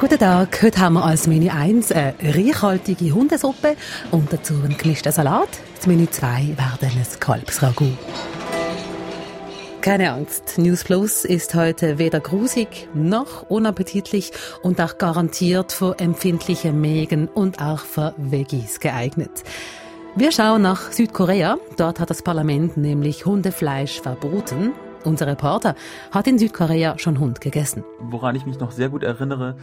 Guten Tag, heute haben wir als Menü 1 eine reichhaltige Hundesuppe und dazu einen gemischten Salat. Das Menü 2 werden ein Kalbsragout. Keine Angst, News Plus ist heute weder grusig noch unappetitlich und auch garantiert für empfindliche Mägen und auch für Veggies geeignet. Wir schauen nach Südkorea. Dort hat das Parlament nämlich Hundefleisch verboten. Unser Reporter hat in Südkorea schon Hund gegessen. Woran ich mich noch sehr gut erinnere,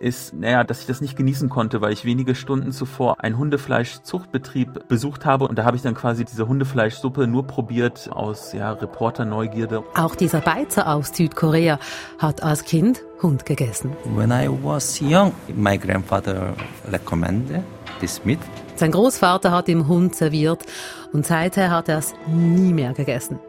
ist, naja, dass ich das nicht genießen konnte, weil ich wenige Stunden zuvor einen Hundefleischzuchtbetrieb besucht habe und da habe ich dann quasi diese Hundefleischsuppe nur probiert aus ja, Reporter-Neugierde. Auch dieser Beizer aus Südkorea hat als Kind Hund gegessen. When I was young, my grandfather recommended this meat. Sein Großvater hat ihm Hund serviert und seither hat er es nie mehr gegessen.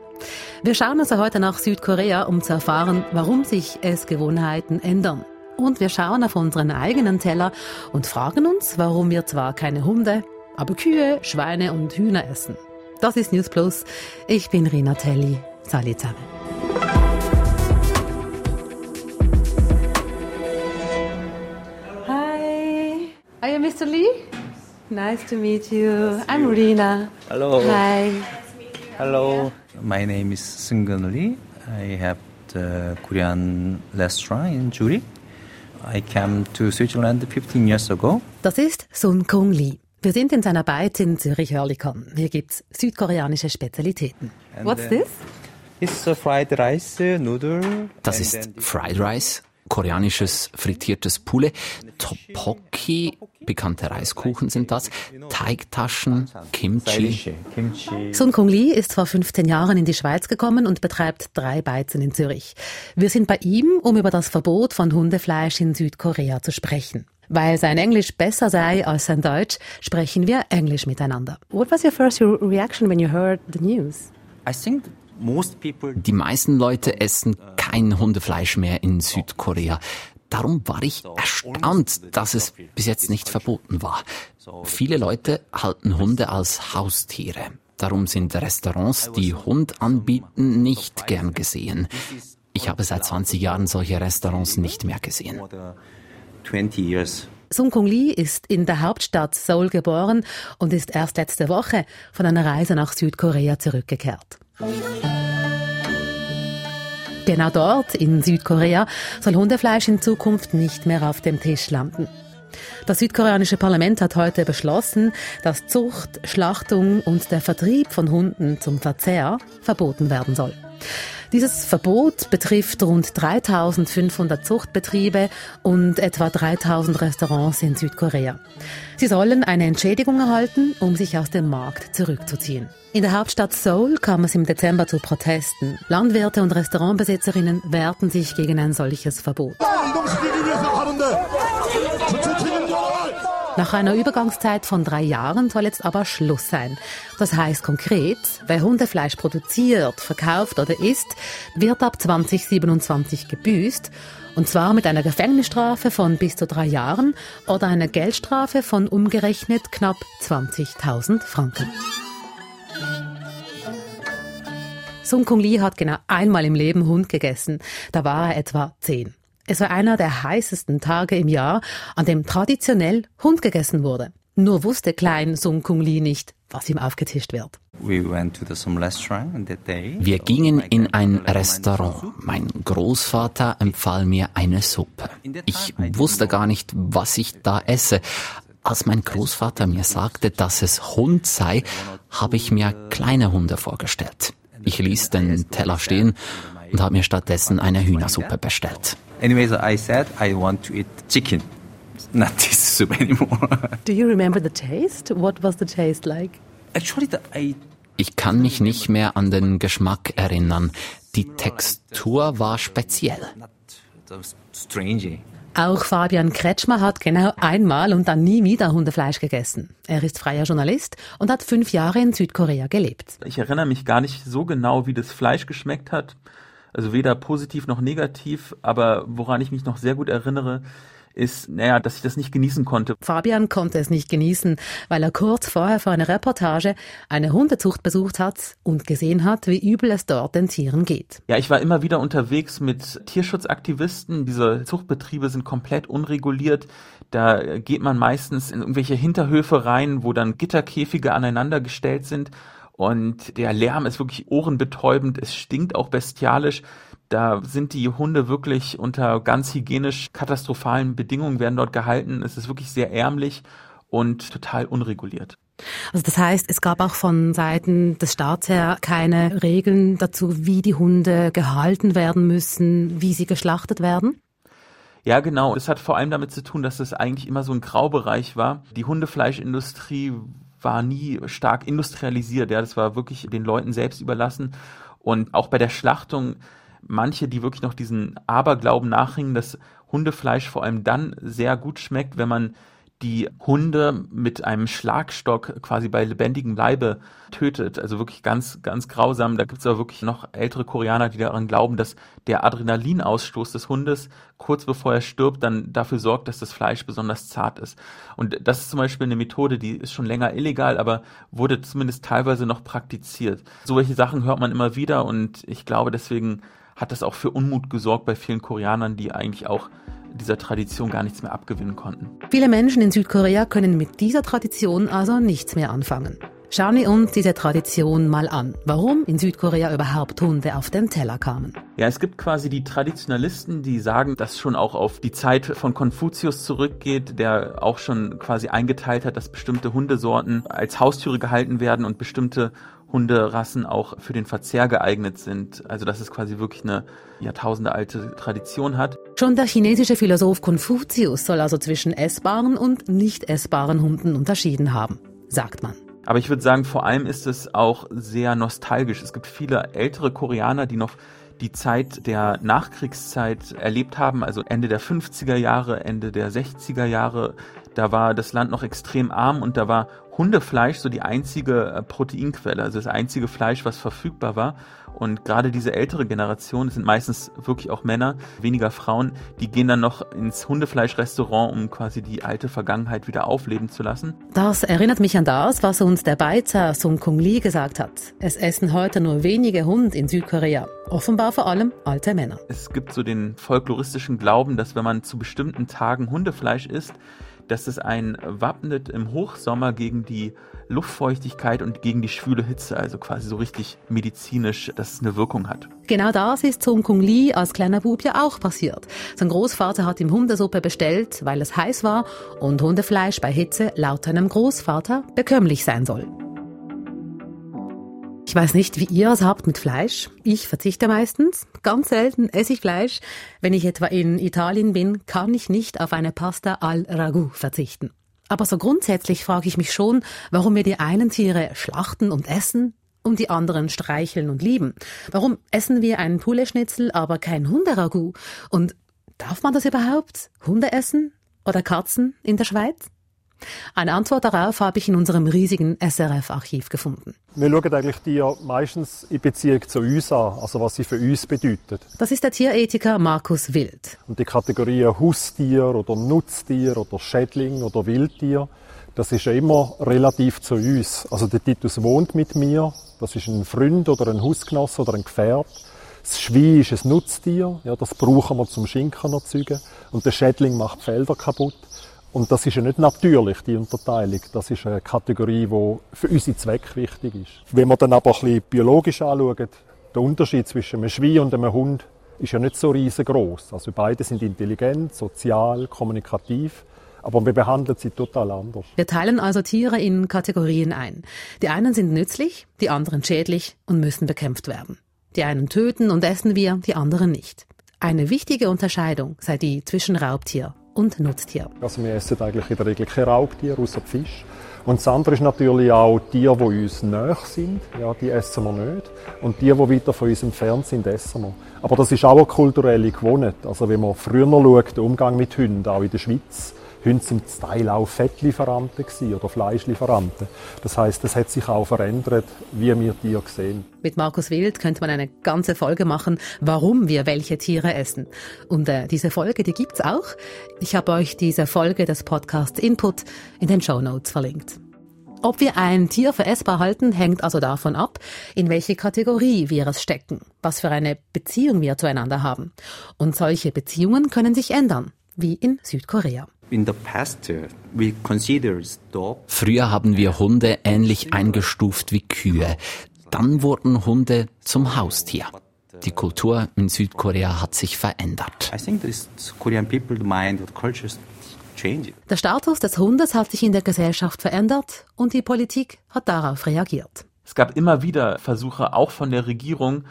Wir schauen also heute nach Südkorea, um zu erfahren, warum sich Essgewohnheiten ändern. Und wir schauen auf unseren eigenen Teller und fragen uns, warum wir zwar keine Hunde, aber Kühe, Schweine und Hühner essen. Das ist News Plus. Ich bin Rina Telli. Salut zusammen. Hi. Are you Mr. Lee? Nice to meet you. I'm Rina. Hello. Hi. Hello. My name is Seunggeun Lee. I have the Korean restaurant in Zurich. I came to Switzerland 15 years ago. Das ist Sun Kung Lee. Wir sind in seiner Beiz in Zürich-Hörlikon. Hier gibt's südkoreanische Spezialitäten. And What's this? It's a fried rice uh, noodle. Das ist Fried Rice, koreanisches frittiertes Poulet, Tteokbokki, bekannte Reiskuchen sind das, Teigtaschen, Kimchi. Sun Kung Lee ist vor 15 Jahren in die Schweiz gekommen und betreibt drei Beizen in Zürich. Wir sind bei ihm, um über das Verbot von Hundefleisch in Südkorea zu sprechen. Weil sein Englisch besser sei als sein Deutsch, sprechen wir Englisch miteinander. What was your first re- reaction when you heard the news? I think Die meisten Leute essen kein Hundefleisch mehr in Südkorea. Darum war ich erstaunt, dass es bis jetzt nicht verboten war. Viele Leute halten Hunde als Haustiere. Darum sind Restaurants, die Hund anbieten, nicht gern gesehen. Ich habe seit 20 Jahren solche Restaurants nicht mehr gesehen. for the 20 years. Sun Kung Lee ist in der Hauptstadt Seoul geboren und ist erst letzte Woche von einer Reise nach Südkorea zurückgekehrt. Genau dort, in Südkorea, soll Hundefleisch in Zukunft nicht mehr auf dem Tisch landen. Das südkoreanische Parlament hat heute beschlossen, dass Zucht, Schlachtung und der Vertrieb von Hunden zum Verzehr verboten werden soll. Dieses Verbot betrifft rund 3500 Zuchtbetriebe und etwa 3000 Restaurants in Südkorea. Sie sollen eine Entschädigung erhalten, um sich aus dem Markt zurückzuziehen. In der Hauptstadt Seoul kam es im Dezember zu Protesten. Landwirte und Restaurantbesitzerinnen wehrten sich gegen ein solches Verbot. Nach einer Übergangszeit von drei Jahren soll jetzt aber Schluss sein. Das heißt konkret, wer Hundefleisch produziert, verkauft oder isst, wird ab 2027 gebüßt. Und zwar mit einer Gefängnisstrafe von bis zu drei Jahren oder einer Geldstrafe von umgerechnet knapp 20.000 Franken. Sun Kung Lee hat genau einmal im Leben Hund gegessen. Da war er etwa zehn. Es war einer der heißesten Tage im Jahr, an dem traditionell Hund gegessen wurde. Nur wusste klein Sun Kung Lee nicht, was ihm aufgetischt wird. We went to the, some restaurant on that day. Wir So gingen in ein Restaurant. Mein Großvater empfahl mir eine Suppe. Ich wusste gar nicht, was ich da esse. Als mein Großvater mir sagte, dass es Hund sei, habe ich mir kleine Hunde vorgestellt. Ich ließ den Teller stehen und habe mir stattdessen eine Hühnersuppe bestellt. Anyway, so I said I want to eat chicken, not this soup anymore. Do you remember the taste? What was the taste like? Actually, the, I Ich kann mich nicht mehr an den Geschmack erinnern. Die Textur war speziell. Auch Fabian Kretschmer hat genau einmal und dann nie wieder Hundefleisch gegessen. Er ist freier Journalist und hat fünf Jahre in Südkorea gelebt. Ich erinnere mich gar nicht so genau, wie das Fleisch geschmeckt hat. Also weder positiv noch negativ, aber woran ich mich noch sehr gut erinnere, ist, naja, dass ich das nicht genießen konnte. Fabian konnte es nicht genießen, weil er kurz vorher für eine Reportage eine Hundezucht besucht hat und gesehen hat, wie übel es dort den Tieren geht. Ja, ich war immer wieder unterwegs mit Tierschutzaktivisten. Diese Zuchtbetriebe sind komplett unreguliert. Da geht man meistens in irgendwelche Hinterhöfe rein, wo dann Gitterkäfige aneinander gestellt sind. Und der Lärm ist wirklich ohrenbetäubend. Es stinkt auch bestialisch. Da sind die Hunde wirklich unter ganz hygienisch katastrophalen Bedingungen werden dort gehalten. Es ist wirklich sehr ärmlich und total unreguliert. Also das heißt, es gab auch von Seiten des Staats her keine Regeln dazu, wie die Hunde gehalten werden müssen, wie sie geschlachtet werden? Ja, genau. Es hat vor allem damit zu tun, dass es eigentlich immer so ein Graubereich war. Die Hundefleischindustrie war nie stark industrialisiert. Ja, das war wirklich den Leuten selbst überlassen. Und auch bei der Schlachtung manche, die wirklich noch diesen Aberglauben nachhängen, dass Hundefleisch vor allem dann sehr gut schmeckt, wenn man die Hunde mit einem Schlagstock quasi bei lebendigem Leibe tötet. Also wirklich ganz, ganz grausam. Da gibt es aber wirklich noch ältere Koreaner, die daran glauben, dass der Adrenalinausstoß des Hundes kurz bevor er stirbt, dann dafür sorgt, dass das Fleisch besonders zart ist. Und das ist zum Beispiel eine Methode, die ist schon länger illegal, aber wurde zumindest teilweise noch praktiziert. So welche Sachen hört man immer wieder und ich glaube deswegen hat das auch für Unmut gesorgt bei vielen Koreanern, die eigentlich auch dieser Tradition gar nichts mehr abgewinnen konnten. Viele Menschen in Südkorea können mit dieser Tradition also nichts mehr anfangen. Schauen wir uns diese Tradition mal an. Warum in Südkorea überhaupt Hunde auf den Teller kamen? Ja, es gibt quasi die Traditionalisten, die sagen, dass schon auch auf die Zeit von Konfuzius zurückgeht, der auch schon quasi eingeteilt hat, dass bestimmte Hundesorten als Haustiere gehalten werden und bestimmte Hunderassen auch für den Verzehr geeignet sind. Also dass es quasi wirklich eine jahrtausendealte Tradition hat. Schon der chinesische Philosoph Konfuzius soll also zwischen essbaren und nicht essbaren Hunden unterschieden haben, sagt man. Aber ich würde sagen, vor allem ist es auch sehr nostalgisch. Es gibt viele ältere Koreaner, die noch die Zeit der Nachkriegszeit erlebt haben, also Ende der 50er Jahre, Ende der 60er Jahre. Da war das Land noch extrem arm und da war Hundefleisch so die einzige äh, Proteinquelle, also das einzige Fleisch, was verfügbar war. Und gerade diese ältere Generation, das sind meistens wirklich auch Männer, weniger Frauen, die gehen dann noch ins Hundefleischrestaurant, um quasi die alte Vergangenheit wieder aufleben zu lassen. Das erinnert mich an das, was uns der Beizer Sung Kung Lee gesagt hat. Es essen heute nur wenige Hund in Südkorea. Offenbar vor allem alte Männer. Es gibt so den folkloristischen Glauben, dass wenn man zu bestimmten Tagen Hundefleisch isst, dass es einen wappnet im Hochsommer gegen die Luftfeuchtigkeit und gegen die schwüle Hitze, also quasi so richtig medizinisch, dass es eine Wirkung hat. Genau das ist Sung Kung Lee als kleiner Bub ja auch passiert. Sein Großvater hat ihm Hundesuppe bestellt, weil es heiß war und Hundefleisch bei Hitze laut seinem Großvater bekömmlich sein soll. Ich weiß nicht, wie ihr es habt mit Fleisch. Ich verzichte meistens. Ganz selten esse ich Fleisch. Wenn ich etwa in Italien bin, kann ich nicht auf eine Pasta al Ragu verzichten. Aber so grundsätzlich frage ich mich schon, warum wir die einen Tiere schlachten und essen und die anderen streicheln und lieben. Warum essen wir einen Poulet-Schnitzel, aber kein Hunderagu? Und darf man das überhaupt? Hunde essen? Oder Katzen in der Schweiz? Eine Antwort darauf habe ich in unserem riesigen SRF-Archiv gefunden. Wir schauen eigentlich die meistens in Beziehung zu uns an, also was sie für uns bedeuten. Das ist der Tierethiker Markus Wild. Und die Kategorien Haustier oder Nutztier oder Schädling oder Wildtier, das ist ja immer relativ zu uns. Also der Titus wohnt mit mir, das ist ein Freund oder ein Hausgenosse oder ein Gefährt. Das Schwein ist ein Nutztier, ja, das brauchen wir zum Schinken erzeugen. Und der Schädling macht Felder kaputt. Und das ist ja nicht natürlich, die Unterteilung. Das ist eine Kategorie, die für unsere Zwecke wichtig ist. Wenn wir dann aber ein bisschen biologisch anschauen, der Unterschied zwischen einem Schwein und einem Hund ist ja nicht so riesengroß. Also beide sind intelligent, sozial, kommunikativ. Aber wir behandeln sie total anders. Wir teilen also Tiere in Kategorien ein. Die einen sind nützlich, die anderen schädlich und müssen bekämpft werden. Die einen töten und essen wir, die anderen nicht. Eine wichtige Unterscheidung sei die zwischen Raubtier und Nutztier. Also wir essen eigentlich in der Regel kein Raubtier, außer Fisch. Und das andere ist natürlich auch Tiere, die uns näher sind. Ja, die essen wir nicht. Und die, die weiter von uns entfernt sind, essen wir. Aber das ist auch eine kulturelle Gewohnheit. Also wenn man früher schaut, der Umgang mit Hunden, auch in der Schweiz, Sind zum Teil auch Fettlieferanten oder Fleischlieferanten. Das heißt, es hat sich auch verändert, wie wir Tiere sehen. Mit Markus Wild könnte man eine ganze Folge machen, warum wir welche Tiere essen. Und äh, diese Folge, die gibt's auch. Ich habe euch diese Folge des Podcasts Input in den Show Notes verlinkt. Ob wir ein Tier für essbar halten, hängt also davon ab, in welche Kategorie wir es stecken, was für eine Beziehung wir zueinander haben. Und solche Beziehungen können sich ändern, wie in Südkorea. Uh, Früher haben wir Hunde ähnlich eingestuft wie Kühe. Dann wurden Hunde zum Haustier. Die Kultur in Südkorea hat sich verändert. I think this Korean people mind culture der Status des Hundes hat sich in der Gesellschaft verändert und die Politik hat darauf reagiert. Es gab immer wieder Versuche, auch von der Regierung,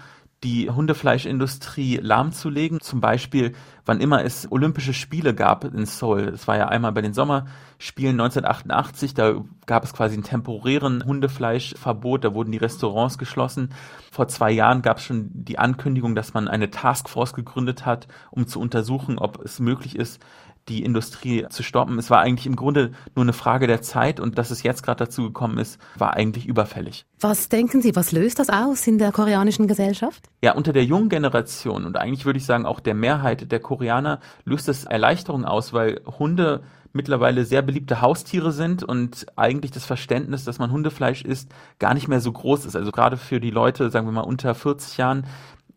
die Hundefleischindustrie lahmzulegen. Zum Beispiel, wann immer es Olympische Spiele gab in Seoul. Das war ja einmal bei den Sommerspielen 1988. Da gab es quasi einen temporären Hundefleischverbot. Da wurden die Restaurants geschlossen. Vor zwei Jahren gab es schon die Ankündigung, dass man eine Taskforce gegründet hat, um zu untersuchen, ob es möglich ist, die Industrie zu stoppen. Es war eigentlich im Grunde nur eine Frage der Zeit und dass es jetzt gerade dazu gekommen ist, war eigentlich überfällig. Was denken Sie, was löst das aus in der koreanischen Gesellschaft? Ja, unter der jungen Generation und eigentlich würde ich sagen auch der Mehrheit der Koreaner löst es Erleichterung aus, weil Hunde mittlerweile sehr beliebte Haustiere sind und eigentlich das Verständnis, dass man Hundefleisch isst, gar nicht mehr so groß ist. Also gerade für die Leute, sagen wir mal unter 40 Jahren,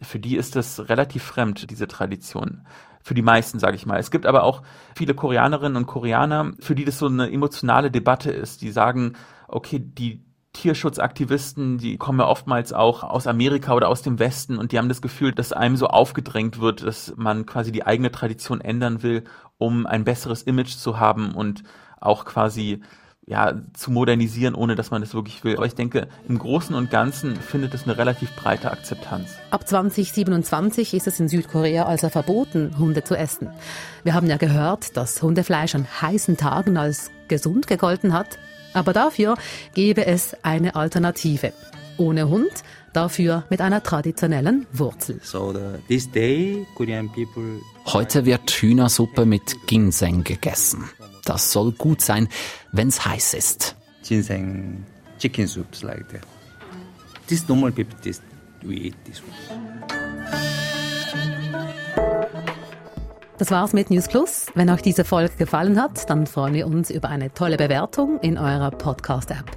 für die ist das relativ fremd, diese Tradition für die meisten, sage ich mal. Es gibt aber auch viele Koreanerinnen und Koreaner, für die das so eine emotionale Debatte ist. Die sagen, okay, die Tierschutzaktivisten, die kommen ja oftmals auch aus Amerika oder aus dem Westen und die haben das Gefühl, dass einem so aufgedrängt wird, dass man quasi die eigene Tradition ändern will, um ein besseres Image zu haben und auch quasi ja, zu modernisieren, ohne dass man es wirklich will. Aber ich denke, im Großen und Ganzen findet es eine relativ breite Akzeptanz. Ab 2027 ist es in Südkorea also verboten, Hunde zu essen. Wir haben ja gehört, dass Hundefleisch an heißen Tagen als gesund gegolten hat. Aber dafür gäbe es eine Alternative. Ohne Hund, dafür mit einer traditionellen Wurzel. Heute wird Hühnersuppe mit Ginseng gegessen. Das soll gut sein, wenn's heiß ist. Ginseng chicken soups like that. This normal people this, we eat this one. Das war's mit News Plus. Wenn euch diese Folge gefallen hat, dann freuen wir uns über eine tolle Bewertung in eurer Podcast-App.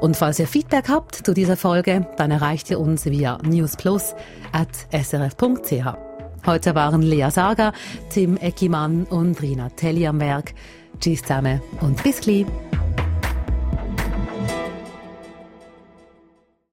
Und falls ihr Feedback habt zu dieser Folge, dann erreicht ihr uns via newsplus.srf.ch. Heute waren Lea Sager, Tim Eckimann und Rina Telli am Werk. Tschüss zusammen und bis gleich.